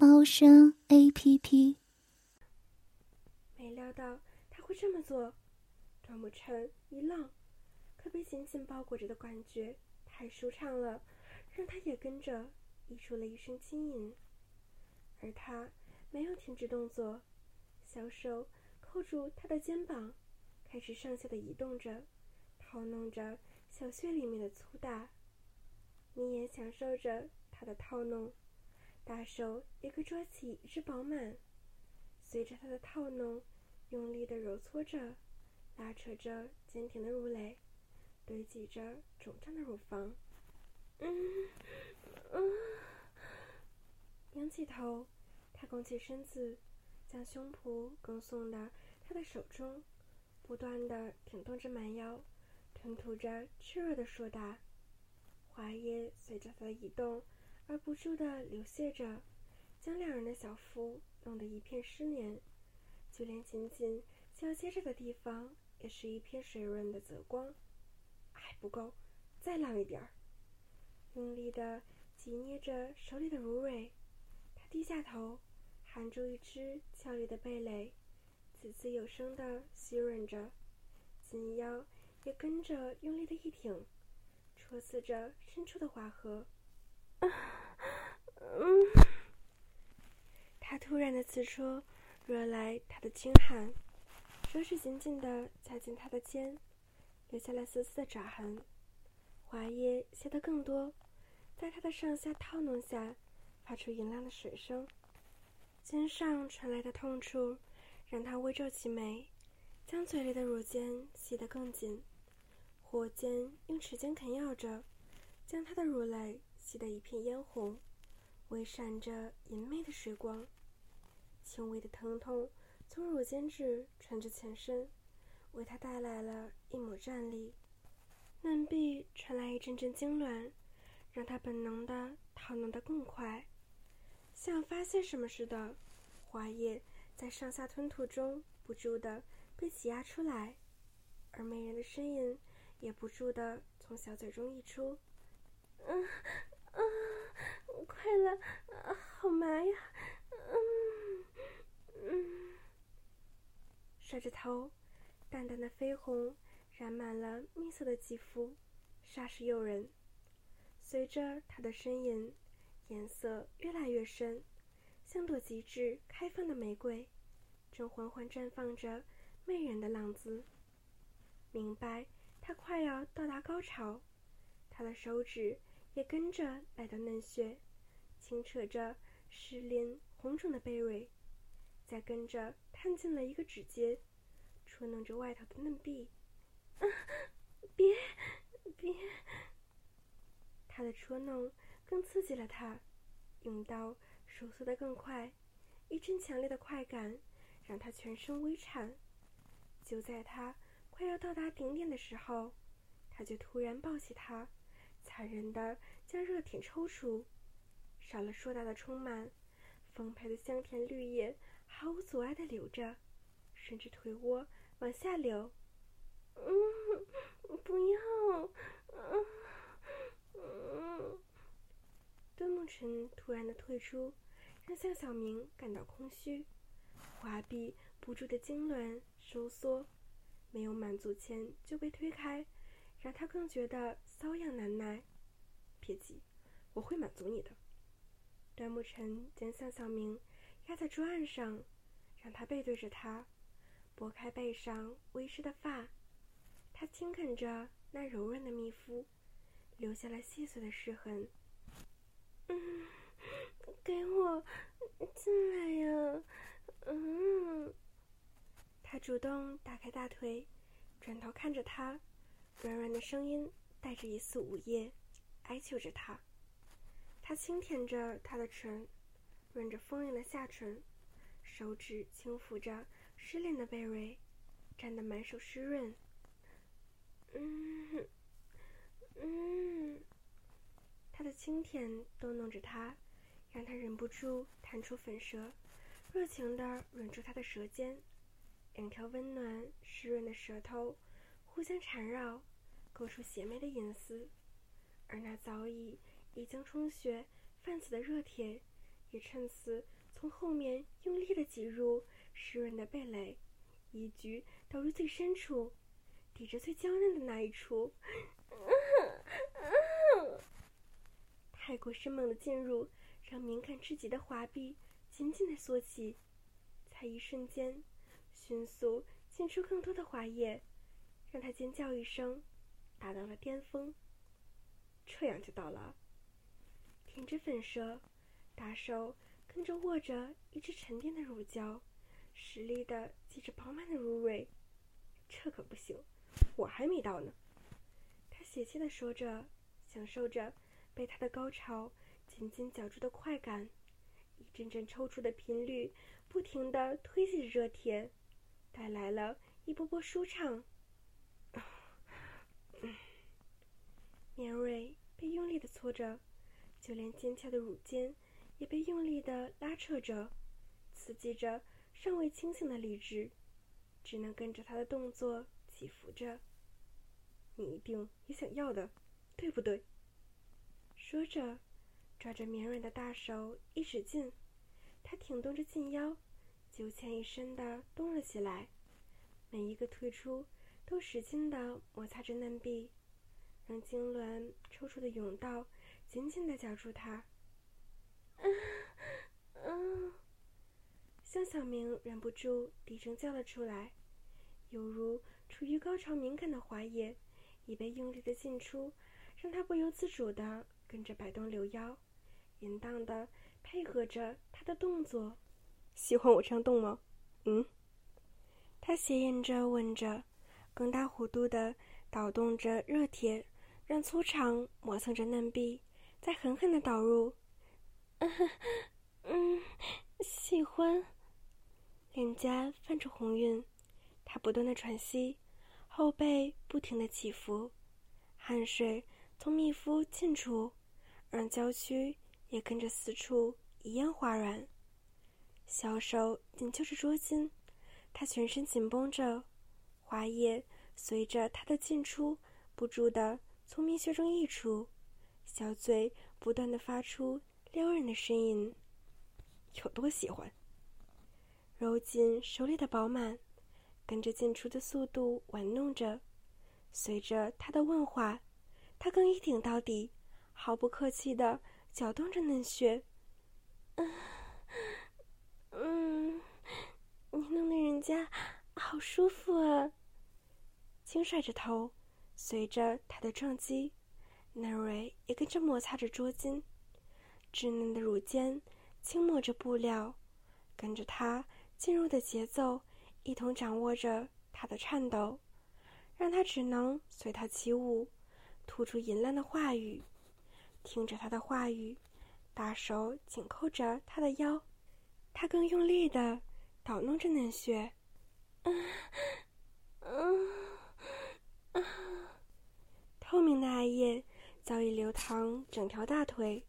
猫声 A P P。没料到他会这么做，段木晨一愣，可被紧紧包裹着的感觉太舒畅了，让他也跟着溢出了一声轻吟。而他没有停止动作，小手扣住他的肩膀，开始上下的移动着，套弄着小穴里面的粗大。你也享受着他的套弄，大手也可抓起一只饱满，随着他的套弄，用力的揉搓着，拉扯着坚挺的乳蕾，堆积着肿胀的乳房。嗯嗯，仰起头，他拱起身子，将胸脯更送到他的手中，不断的挺动着蛮腰，吞吐着炽热的硕大。花叶随着他的移动而不住地流泻着，将两人的小腹弄得一片湿黏，就连紧紧交接着的地方也是一片水润的泽光。还不够，再浪一点儿！用力地挤捏着手里的芦苇，他低下头，含住一只俏丽的蓓蕾，滋滋有声地吸吮着，紧腰也跟着用力的一挺。戳刺着深处的花核，嗯，他突然的刺戳惹来他的轻喊，手指紧紧地夹紧他的肩，留下了丝丝的爪痕。花叶泄得更多，在他的上下套弄下，发出银亮的水声。肩上传来的痛处，让他微皱起眉，将嘴里的乳尖吸得更紧。火尖用齿尖啃咬着，将她的乳蕾吸得一片嫣红，微闪着银媚的水光。轻微的疼痛从乳尖质传至全身，为她带来了一抹战栗。嫩壁传来一阵阵痉挛，让她本能的逃弄得更快，像发现什么似的，花叶在上下吞吐中不住的被挤压出来，而美人的呻吟。也不住的从小嘴中溢出，嗯，嗯，快了，啊好麻呀，嗯，嗯，甩着头，淡淡的绯红染满了蜜色的肌肤，煞是诱人。随着他的呻吟，颜色越来越深，像朵极致开放的玫瑰，正缓缓绽放着媚人的浪姿。明白。他快要到达高潮，他的手指也跟着来到嫩穴，轻扯着湿淋红肿的贝蕊，再跟着探进了一个指尖，戳弄着外头的嫩壁。啊，别，别！他的戳弄更刺激了他，用刀收缩得更快，一阵强烈的快感让他全身微颤。就在他。快要到达顶点的时候，他就突然抱起他，残忍的将热舔抽出，少了硕大的充满，丰沛的香甜绿叶毫无阻碍地流着，顺着腿窝往下流。嗯，不要，嗯嗯。段梦辰突然的退出，让向小明感到空虚，滑臂不住的痉挛收缩。没有满足前就被推开，让他更觉得瘙痒难耐。别急，我会满足你的。段慕辰将向小明压在桌案上，让他背对着他，拨开背上微湿的发。他轻啃着那柔润的蜜肤，留下了细碎的湿痕。嗯，给我进来呀，嗯。他主动打开大腿，转头看着他，软软的声音带着一丝午夜，哀求着他。他轻舔着她的唇，润着丰盈的下唇，手指轻抚着湿淋的贝瑞，沾得满手湿润。嗯，嗯，他的轻舔逗弄着他，让他忍不住弹出粉舌，热情地吻住他的舌尖。两条温暖湿润的舌头互相缠绕，勾出邪魅的隐私，而那早已已经充血泛紫的热铁，也趁此从后面用力的挤入湿润的蓓蕾，一举倒入最深处，抵着最娇嫩的那一处。太过生猛的进入，让敏感至极的华臂紧紧的缩起，才一瞬间。迅速进出更多的滑液，让他尖叫一声，达到了巅峰。这样就到了。舔着粉舌，大手跟着握着一只沉淀的乳胶，实力的挤着饱满的乳蕊。这可不行，我还没到呢。他邪气的说着，享受着被他的高潮紧紧绞住的快感，一阵阵抽搐的频率不停的推挤着热铁。带来了一波波舒畅。绵蕊被用力的搓着，就连尖翘的乳尖也被用力的拉扯着，刺激着尚未清醒的理智，只能跟着他的动作起伏着。你一定也想要的，对不对？说着，抓着绵软的大手一使劲，他挺动着近腰。九浅一身的动了起来，每一个退出都使劲的摩擦着嫩壁，让痉挛抽搐的甬道紧紧的绞住他。嗯嗯，向小明忍不住低声叫了出来，犹如处于高潮敏感的华野已被用力的进出，让他不由自主的跟着摆动柳腰，淫荡的配合着他的动作。喜欢我这样动吗？嗯。他斜眼着问着，更大弧度的倒动着热铁，让粗长磨蹭着嫩壁，再狠狠的导入。嗯，喜欢。脸颊泛着红晕，他不断的喘息，后背不停的起伏，汗水从密肤沁出，让娇躯也跟着四处一样滑软。小手紧揪着桌巾，他全身紧绷着，花叶随着他的进出不住的从蜜穴中溢出，小嘴不断的发出撩人的呻吟。有多喜欢？揉紧手里的饱满，跟着进出的速度玩弄着，随着他的问话，他更一顶到底，毫不客气的搅动着嫩穴。嗯。嗯，你弄得人家好舒服啊！轻甩着头，随着他的撞击，奈瑞也跟着摩擦着桌巾，稚嫩的乳尖轻抹着布料，跟着他进入的节奏，一同掌握着他的颤抖，让他只能随他起舞，吐出淫乱的话语，听着他的话语，大手紧扣着他的腰。他更用力的捣弄着嫩穴，嗯嗯嗯，透明的艾叶早已流淌整条大腿，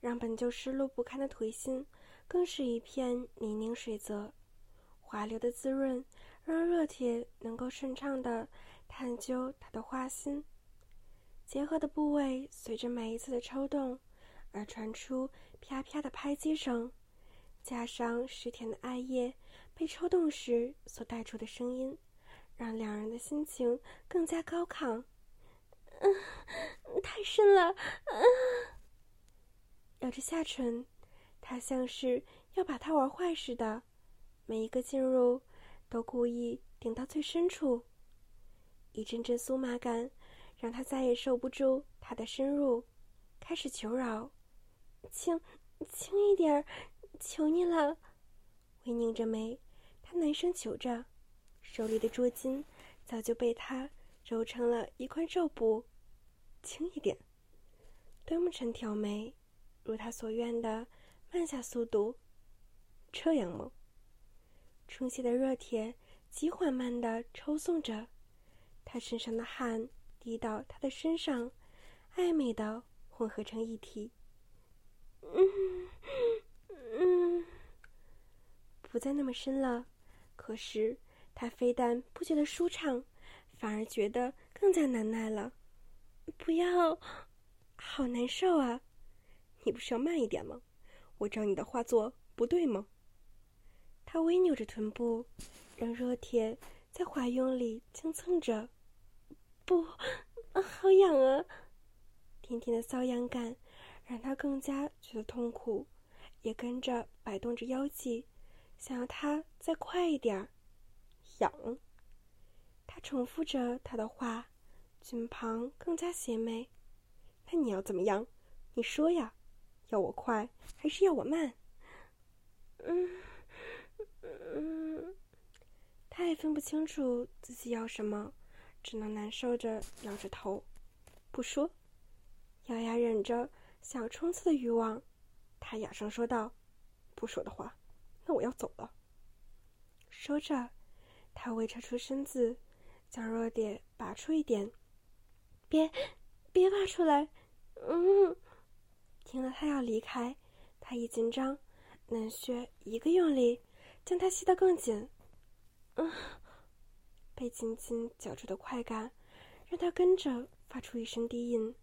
让本就湿漉不堪的腿心更是一片泥泞水泽。滑溜的滋润让热铁能够顺畅的探究他的花心，结合的部位随着每一次的抽动而传出啪啪的拍击声。加上湿甜的艾叶被抽动时所带出的声音，让两人的心情更加高亢。嗯，太深了。嗯，咬着下唇，他像是要把它玩坏似的，每一个进入都故意顶到最深处。一阵阵酥麻感让他再也受不住他的深入，开始求饶：“轻，轻一点。”求你了，微拧着眉，他难声求着，手里的捉襟早就被他揉成了一块肉布。轻一点。端木晨挑眉，如他所愿的，慢下速度。这样吗？充血的热铁极缓慢的抽送着，他身上的汗滴到他的身上，暧昧的混合成一体。嗯嗯，不再那么深了。可是他非但不觉得舒畅，反而觉得更加难耐了。不要，好难受啊！你不是要慢一点吗？我照你的话做不对吗？他微扭着臀部，让热铁在怀拥里蹭蹭着。不，好痒啊！甜甜的瘙痒感让他更加觉得痛苦，也跟着摆动着腰际，想要他再快一点儿。痒。他重复着他的话，嘴旁更加邪魅。那你要怎么样？你说呀，要我快还是要我慢？嗯。嗯，他也分不清楚自己要什么，只能难受着摇着头，不说，咬牙忍着想要冲刺的欲望。他哑声说道：“不说的话，那我要走了。”说着，他微撤出身子，小弱点拔出一点。别，别拔出来！嗯，听了他要离开，他一紧张，冷血一个用力。将它吸得更紧，嗯，被紧紧绞住的快感，让他跟着发出一声低吟。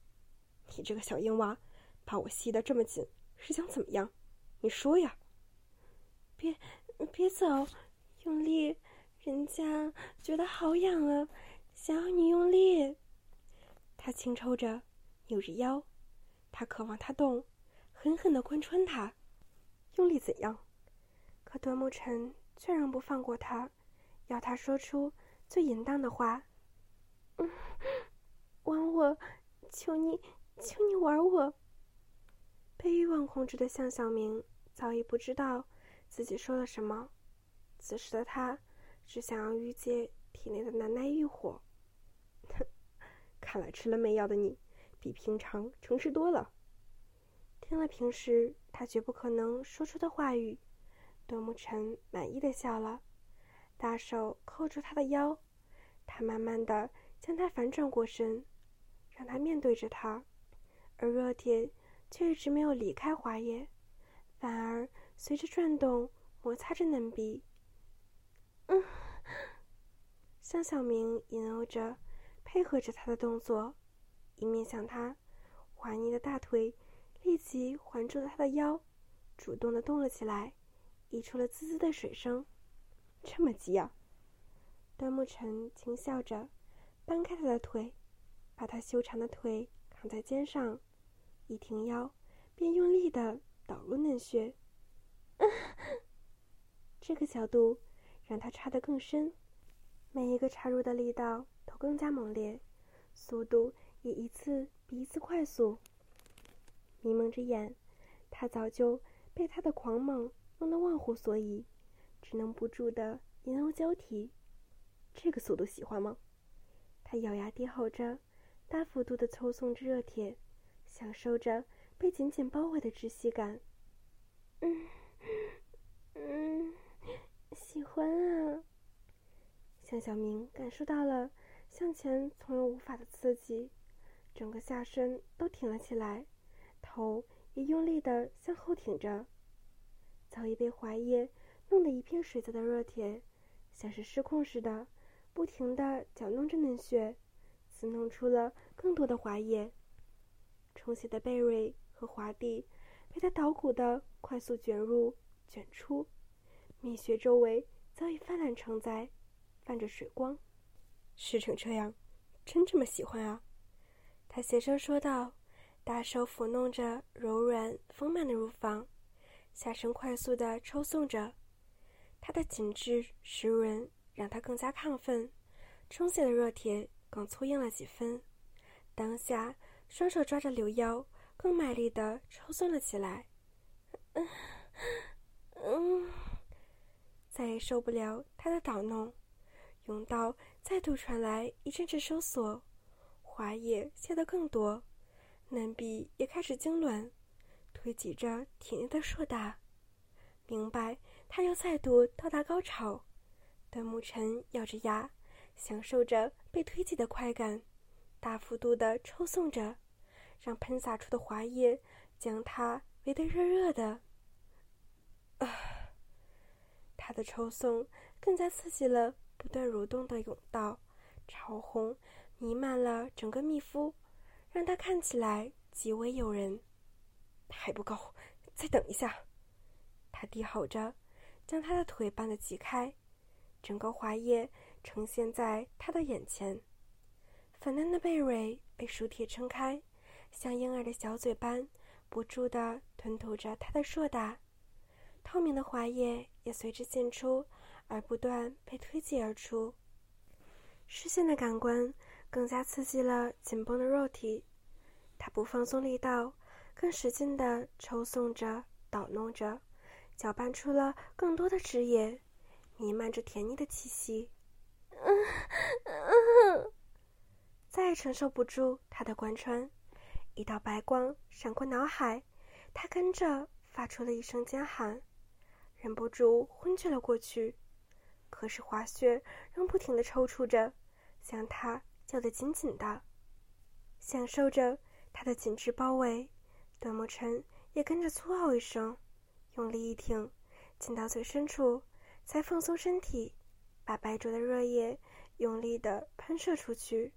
你这个小硬娃，把我吸得这么紧，是想怎么样？你说呀！别，别走，用力，人家觉得好痒啊，想要你用力。他轻抽着，扭着腰，他渴望他动，狠狠地贯穿他，用力怎样？可段木晨却仍不放过他，要他说出最淫荡的话。嗯，玩我，求你，求你玩我。被欲望控制的向小明早已不知道自己说了什么，此时的他只想要御姐体内的难耐欲火。哼，看来吃了媚药的你，比平常诚实多了。听了平时他绝不可能说出的话语。段木晨满意的笑了，大手扣住他的腰，他慢慢的将他反转过身，让他面对着他，而热铁却一直没有离开花叶，反而随着转动摩擦着嫩壁。嗯，向小明引诱着，配合着他的动作，一面向他，滑腻的大腿立即环住了他的腰，主动的动了起来。溢出了滋滋的水声，这么急啊！端木晨轻笑着，搬开他的腿，把他修长的腿扛在肩上，一挺腰，便用力的导入嫩穴。这个角度让他插得更深，每一个插入的力道都更加猛烈，速度也一次比一次快速。迷蒙着眼，他早就被他的狂猛。弄得忘乎所以，只能不住的银瓯交替。这个速度喜欢吗？他咬牙低吼着，大幅度的抽送着热铁，享受着被紧紧包围的窒息感。嗯，喜欢啊！向小明感受到了向前从容无法的刺激，整个下身都挺了起来，头也用力的向后挺着。早已被怀液弄得一片水泽的热铁，像是失控似的，不停的搅弄着嫩穴，滋弄出了更多的滑液。充血的贝瑞和华蒂被他捣鼓的快速卷入、卷出，蜜穴周围早已泛滥成灾，泛着水光。湿成这样，真这么喜欢啊？他斜声说道，大手抚弄着柔软丰满的乳房。下身快速的抽送着，他的紧致湿润让他更加亢奋，充血的热铁更粗硬了几分。当下，双手抓着柳腰，更卖力的抽送了起来。嗯，嗯，再也受不了他的捣弄，甬道再度传来一阵阵收缩，滑液泄得更多，嫩壁也开始痉挛。推挤着体内的硕大，明白他要再度到达高潮。段木尘咬着牙，享受着被推挤的快感，大幅度的抽送着，让喷洒出的滑液将他围得热热的。啊！他的抽送更加刺激了不断蠕动的甬道，潮红弥漫了整个蜜肤，让他看起来极为诱人。还不够，再等一下！他低吼着，将他的腿绊得挤开。整个滑液呈现在他的眼前，粉嫩的贝蕊被熟铁撑开，像婴儿的小嘴般不住地吞吐着他的硕大，透明的滑液也随之溅出，而不断被推挤而出。视线的感官更加刺激了紧绷的肉体，他不放松力道，更使劲地抽送着、捣弄着，搅拌出了更多的汁液。弥漫着甜腻的气息，嗯，再也承受不住他的贯穿，一道白光闪过脑海，他跟着发出了一声尖喊，忍不住昏厥了过去。可是滑雪仍不停的抽搐着，将他叫得紧紧的，享受着他的紧致包围。段木晨也跟着粗嗷一声，用力一挺，进到最深处。才放松身体，把白灼的热液用力地喷射出去。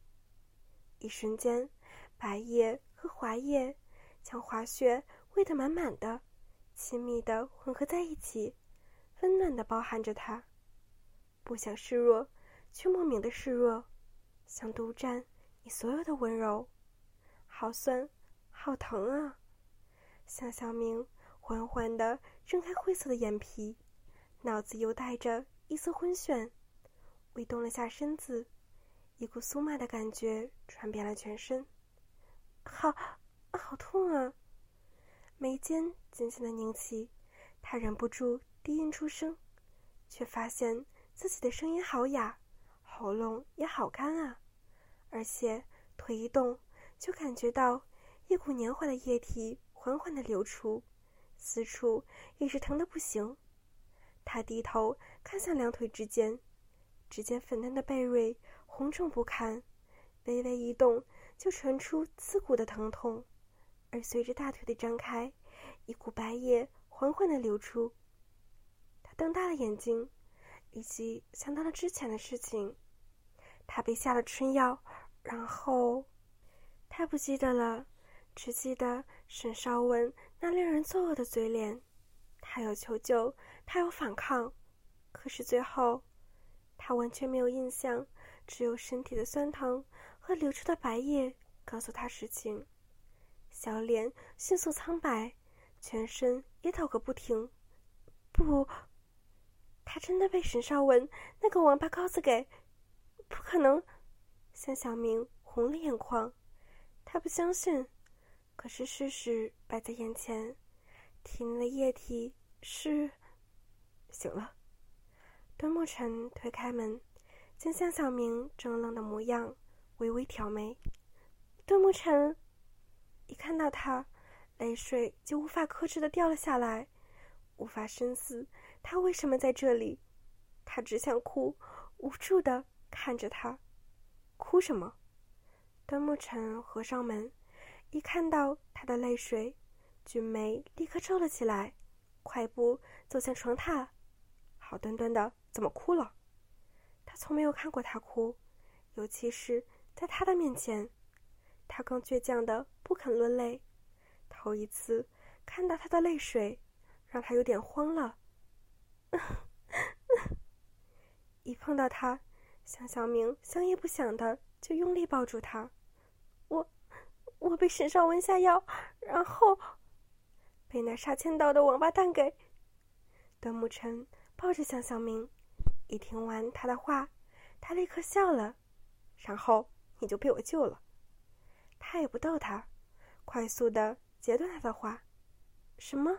一瞬间，白液和滑液将滑雪喂得满满的，亲密的混合在一起，温暖的包含着他。不想示弱，却莫名的示弱，想独占你所有的温柔。好酸，好疼啊！向小明缓缓的睁开灰色的眼皮。脑子又带着一丝昏眩，微动了下身子，一股酥麻的感觉传遍了全身。好，好痛啊！眉间紧紧的拧起，他忍不住低吟出声，却发现自己的声音好哑，喉咙也好干啊！而且腿一动，就感觉到一股黏滑的液体缓缓的流出，四处也是疼的不行。他低头看向两腿之间，只见粉嫩的贝瑞红肿不堪，微微一动就传出刺骨的疼痛，而随着大腿的张开，一股白液缓缓的流出。他瞪大了眼睛，以及想到了之前的事情，他被下了春药，然后他不记得了，只记得沈少文那令人作恶的嘴脸。他有求救。他有反抗，可是最后，他完全没有印象，只有身体的酸疼和流出的白液告诉他实情。小脸迅速苍白，全身也抖个不停。不，他真的被沈少文那个王八羔子给……不可能！向小明红了眼眶，他不相信，可是事实摆在眼前，体内的液体是……醒了，段沐晨推开门，见向小明怔愣的模样，微微挑眉。段沐晨一看到他，泪水就无法克制的掉了下来，无法深思他为什么在这里，他只想哭，无助的看着他，哭什么？端木晨合上门，一看到他的泪水，俊眉立刻皱了起来，快步走向床榻。好端端的，怎么哭了？他从没有看过他哭，尤其是在他的面前，他更倔强的不肯落泪。头一次看到他的泪水，让他有点慌了。一碰到他，向小明想也不想的就用力抱住他。我，我被沈少文下药，然后被那杀千刀的王八蛋给……段沐晨。抱着向小明，一听完他的话，他立刻笑了，然后你就被我救了。他也不逗他，快速的截断他的话。什么？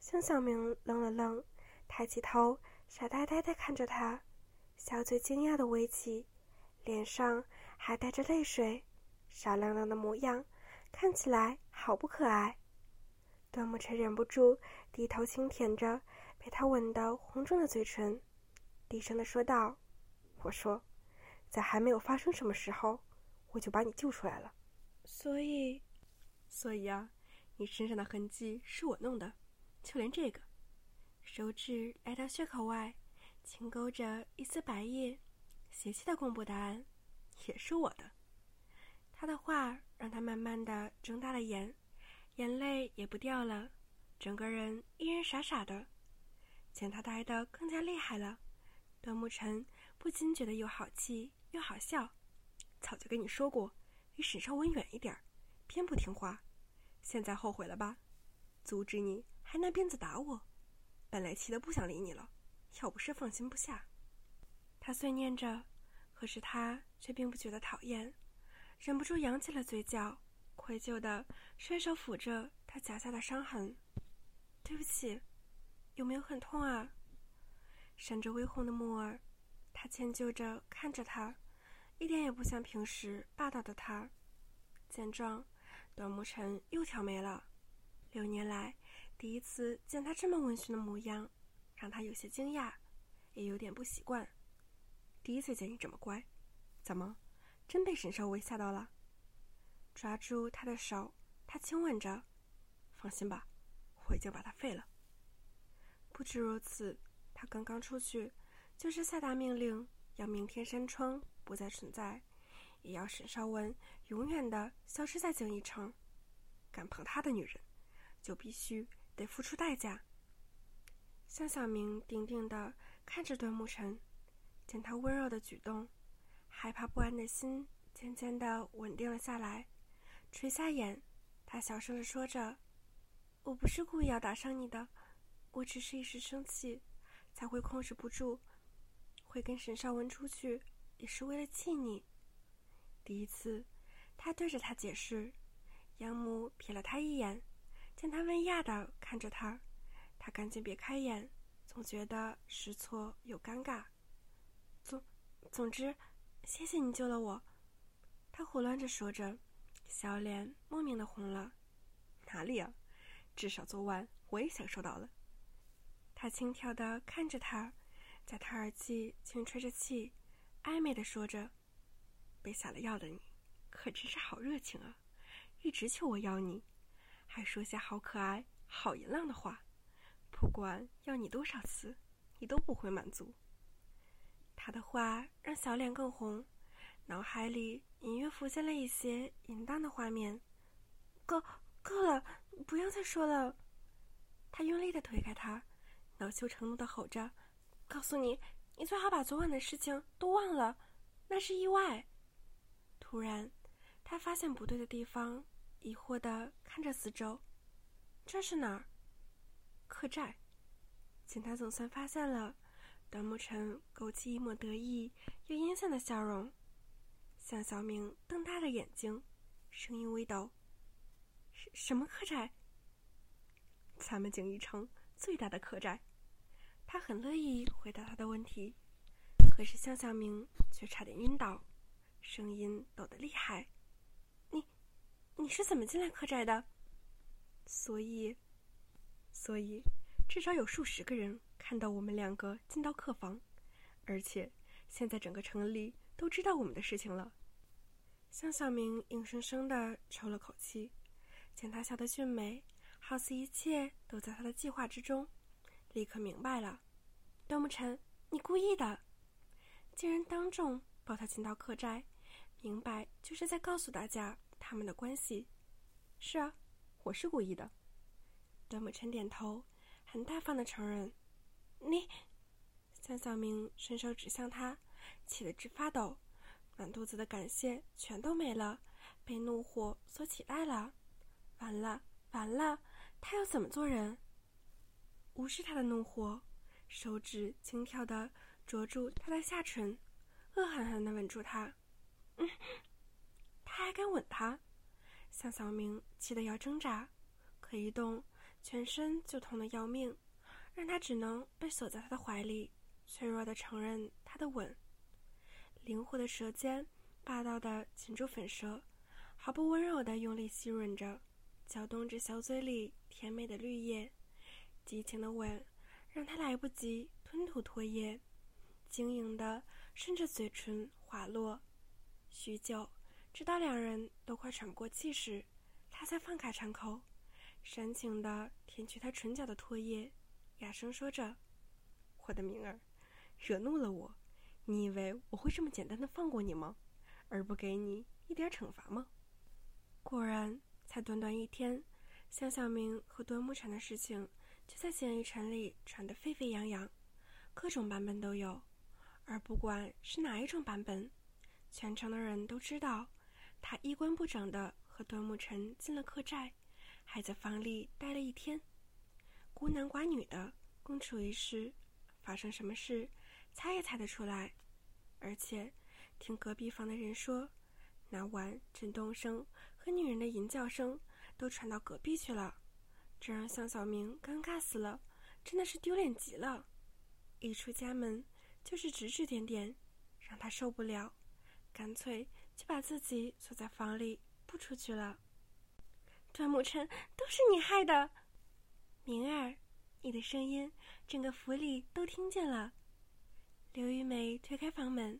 向小明愣了愣，抬起头，傻呆呆的看着他，小嘴惊讶的微起，脸上还带着泪水，傻愣愣的模样，看起来好不可爱。端木晨忍不住低头轻舔着被他吻得红肿的嘴唇，低声的说道：“我说，在还没有发生什么时候，我就把你救出来了。所以，所以啊，你身上的痕迹是我弄的，就连这个，手指来到血口外，轻勾着一丝白液，邪气的公布答案，也是我的。”他的话让他慢慢的睁大了眼。眼泪也不掉了，整个人依然傻傻的。见他呆的更加厉害了，段沐尘不禁觉得又好气又好笑。早就跟你说过，离沈少文远一点，偏不听话，现在后悔了吧？阻止你还拿鞭子打我，本来气得不想理你了，要不是放心不下。他碎念着，可是他却并不觉得讨厌，忍不住扬起了嘴角。愧疚的伸手抚着他脚下的伤痕，对不起，有没有很痛啊？闪着微红的木耳，他歉疚着看着他，一点也不像平时霸道的他。见状，段木尘又挑眉了。六年来第一次见他这么温驯的模样，让他有些惊讶，也有点不习惯。第一次见你这么乖，怎么，真被沈少伟吓到了？抓住他的手，他亲吻着。放心吧，我已经把他废了。不止如此，他刚刚出去，就是下达命令，要明天山窗不再存在，也要沈少文永远的消失在景逸城。敢碰他的女人，就必须得付出代价。向小明定定的看着段沐尘，见他温柔的举动，害怕不安的心渐渐的稳定了下来。垂下眼，他小声的说着：“我不是故意要打伤你的，我只是一时生气，才会控制不住，会跟沈少文出去，也是为了气你。”第一次，他对着他解释，杨母瞥了他一眼，见他问讶的看着他，他赶紧别开眼，总觉得失措又尴尬。总，总之，谢谢你救了我。他胡乱着说着。小脸莫名的红了，哪里啊？至少昨晚我也享受到了。他轻佻的看着他，在他耳际轻吹着气，暧昧的说着：“被下了药的你，可真是好热情啊！一直求我要你，还说些好可爱、好淫浪的话。不管要你多少次，你都不会满足。”他的话让小脸更红。脑海里隐约浮现了一些淫荡的画面，够够了，不要再说了。他用力的推开他，恼羞成怒的吼着：“告诉你，你最好把昨晚的事情都忘了，那是意外。”突然，他发现不对的地方，疑惑的看着四周：“这是哪儿？”客栈。见他总算发现了，段沐尘勾起一抹得意又阴险的笑容。向小明瞪大了眼睛，声音微抖：“什什么客栈？咱们景逸城最大的客栈。”他很乐意回答他的问题，可是向小明却差点晕倒，声音抖得厉害：“你，你是怎么进来客栈的？”所以，所以至少有数十个人看到我们两个进到客房，而且现在整个城里。都知道我们的事情了。向小明硬生生的抽了口气，见他笑得俊美，好似一切都在他的计划之中，立刻明白了。段沐尘，你故意的，竟然当众抱他进到客栈，明白就是在告诉大家他们的关系。是啊，我是故意的。段沐尘点头，很大方的承认。你，向小明伸手指向他。气得直发抖，满肚子的感谢全都没了，被怒火所取代了。完了，完了，他要怎么做人？无视他的怒火，手指轻佻的捉住他的下唇，恶狠狠的吻住他。嗯，他还敢吻他？向小明气得要挣扎，可一动，全身就痛得要命，让他只能被锁在他的怀里，脆弱的承认他的吻。灵活的舌尖，霸道的擒住粉舌，毫不温柔的用力吸吮着，搅动着小嘴里甜美的绿叶，激情的吻让他来不及吞吐唾液，晶莹的顺着嘴唇滑落。许久，直到两人都快喘不过气时，他才放开馋口，煽情的舔去他唇角的唾液，哑声说着：“我的明儿，惹怒了我，你以为我会这么简单的放过你吗？而不给你一点惩罚吗？”果然。才短短一天，向小明和端木蝉的事情就在简玉城里传得沸沸扬扬，各种版本都有。而不管是哪一种版本，全城的人都知道，他衣冠不整的和端木晨进了客栈，还在房里待了一天，孤男寡女的共处一室，发生什么事，猜也猜得出来。而且，听隔壁房的人说，那晚震动声。和女人的淫叫声都传到隔壁去了，这让向小明尴尬死了，真的是丢脸极了。一出家门就是指指点点，让他受不了，干脆就把自己锁在房里不出去了。段木晨，都是你害的，明儿，你的声音整个府里都听见了。刘玉梅推开房门，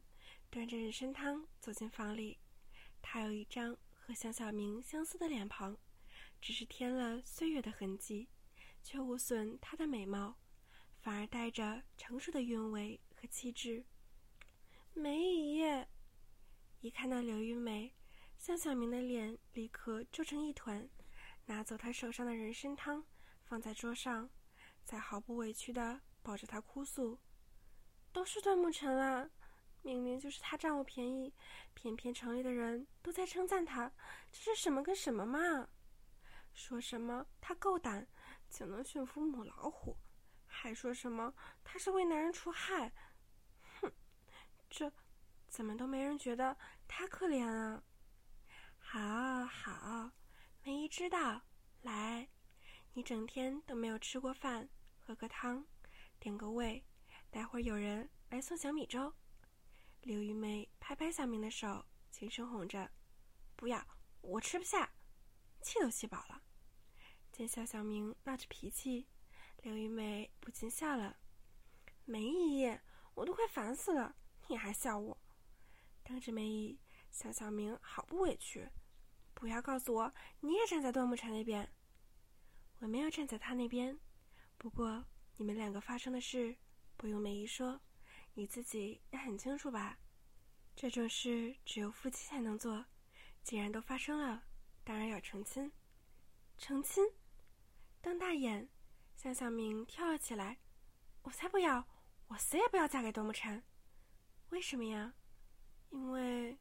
端着人参汤走进房里，她有一张。和向小明相似的脸庞，只是添了岁月的痕迹，却无损她的美貌，反而带着成熟的韵味和气质。梅姨，一看到刘玉梅，向小明的脸立刻皱成一团，拿走他手上的人参汤，放在桌上，再毫不委屈地抱着他哭诉：“都是段木晨啊！”明明就是他占我便宜，偏偏城里的人都在称赞他，这是什么跟什么嘛？说什么他够胆就能驯服母老虎，还说什么他是为男人除害。哼，这怎么都没人觉得他可怜啊？好好，梅姨知道，来，你整天都没有吃过饭，喝个汤，点个胃，待会儿有人来送小米粥。刘玉梅拍拍小明的手，轻声哄着：“不要，我吃不下，气都气饱了。”见小小明闹着脾气，刘玉梅不禁笑了：“梅姨，我都快烦死了，你还笑我？”当着梅姨，小小明好不委屈：“不要告诉我你也站在段木禅那边。”“我没有站在他那边，不过你们两个发生的事，不用梅姨说。”你自己也很清楚吧？这种事只有夫妻才能做。既然都发生了，当然要成亲。成亲？瞪大眼，向小明跳了起来。我才不要！我死也不要嫁给段木禅。为什么呀？因为……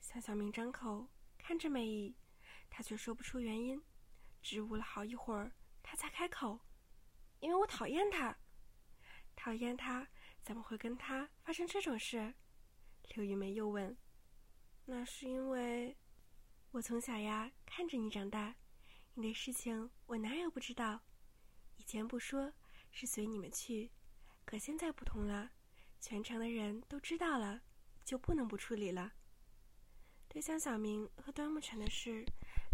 向小明张口看着梅姨，他却说不出原因。支吾了好一会儿，他才开口：“因为我讨厌他，讨厌他。”怎么会跟他发生这种事？刘玉梅又问：“那是因为，我从小呀看着你长大，你的事情我哪有不知道？以前不说是随你们去，可现在不同了，全城的人都知道了，就不能不处理了。”对江小明和端木晨的事，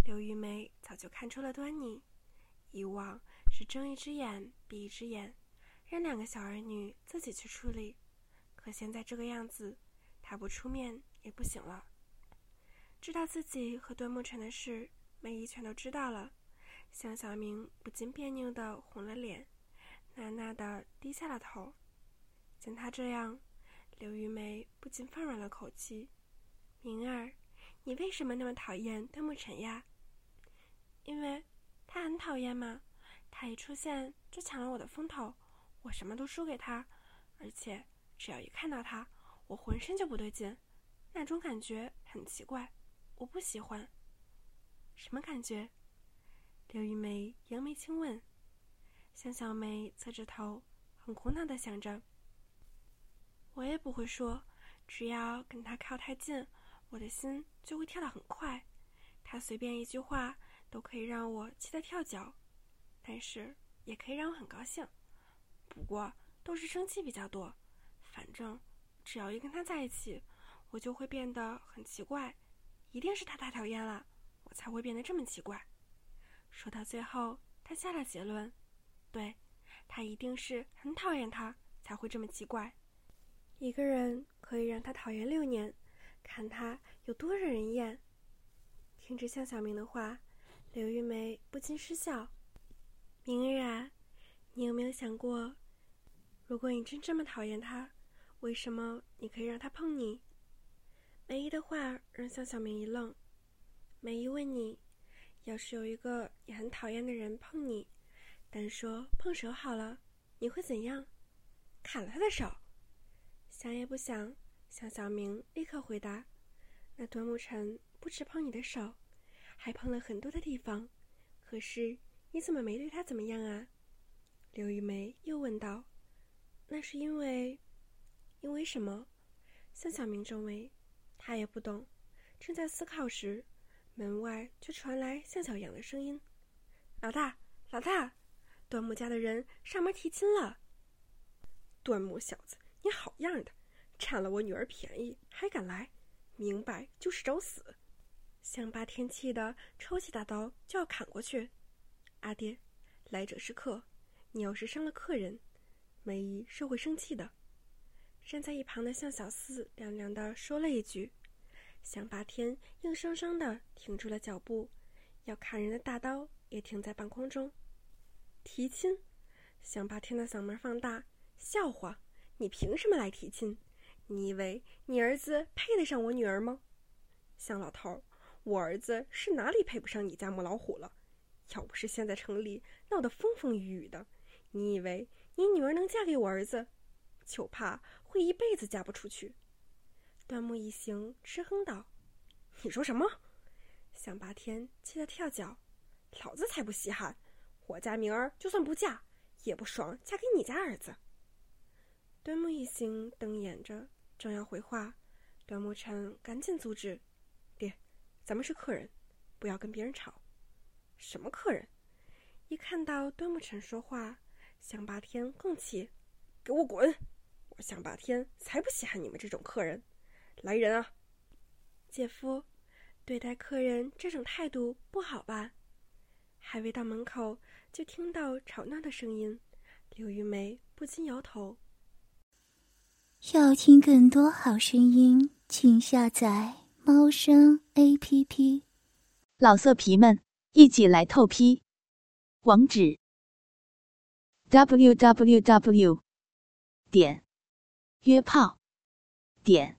刘玉梅早就看出了端倪，以往是睁一只眼闭一只眼。让两个小儿女自己去处理，可现在这个样子，他不出面也不行了。知道自己和端木晨的事，梅姨全都知道了。向小明不禁别扭的红了脸，喃喃的低下了头。见他这样，刘玉梅不禁放软了口气：“明儿，你为什么那么讨厌段木晨呀？因为他很讨厌吗？他一出现就抢了我的风头。”我什么都输给他，而且只要一看到他，我浑身就不对劲，那种感觉很奇怪，我不喜欢。什么感觉？刘玉梅扬眉轻问。向小梅侧着头，很苦恼的想着。我也不会说，只要跟他靠太近，我的心就会跳得很快。他随便一句话都可以让我气得跳脚，但是也可以让我很高兴。不过都是生气比较多，反正只要一跟他在一起，我就会变得很奇怪，一定是他太讨厌了，才会变得这么奇怪。说到最后，他下了结论：对，他一定是很讨厌他，才会这么奇怪。一个人可以让他讨厌六年，看他有多惹人厌。听着向小明的话，刘玉梅不禁失笑。明儿啊，你有没有想过，如果你真这么讨厌他，为什么你可以让他碰你？梅姨的话让向小明一愣。梅姨问你，要是有一个你很讨厌的人碰你，但说碰手好了，你会怎样？砍了他的手？想也不想，向小明立刻回答：“那端木晨不止碰你的手，还碰了很多的地方。可是你怎么没对他怎么样啊？”刘玉梅又问道：“那是因为，因为什么？”向小明皱眉，他也不懂。正在思考时，门外却传来向小阳的声音：“老大，老大，端木家的人上门提亲了。”端木小子。你好样的，占了我女儿便宜还敢来，明摆就是找死！向八天气的抽起大刀就要砍过去。阿爹，来者是客，你要是伤了客人，梅姨是会生气的。站在一旁的向小四凉凉的说了一句。向八天硬生生的停住了脚步，要砍人的大刀也停在半空中。提亲？向八天的嗓门放大，笑话！你凭什么来提亲？你以为你儿子配得上我女儿吗？向老头，我儿子是哪里配不上你家母老虎了？要不是现在城里闹得风风雨雨的，你以为你女儿能嫁给我儿子？就怕会一辈子嫁不出去。端木一行吃哼道：“你说什么？”向八天气得跳脚：“老子才不稀罕！我家明儿就算不嫁，也不爽嫁给你家儿子。”端木一行瞪眼着，正要回话，端木晨赶紧阻止：“爹，咱们是客人，不要跟别人吵。”“什么客人？”一看到端木晨说话，向霸天更气：“给我滚！我向霸天才不稀罕你们这种客人！来人啊！”姐夫，对待客人这种态度不好吧？还未到门口，就听到吵闹的声音，刘玉梅不禁摇头。要听更多好声音，请下载猫声 A P P。老色皮们，一起来透批！网址：w w w 点约炮点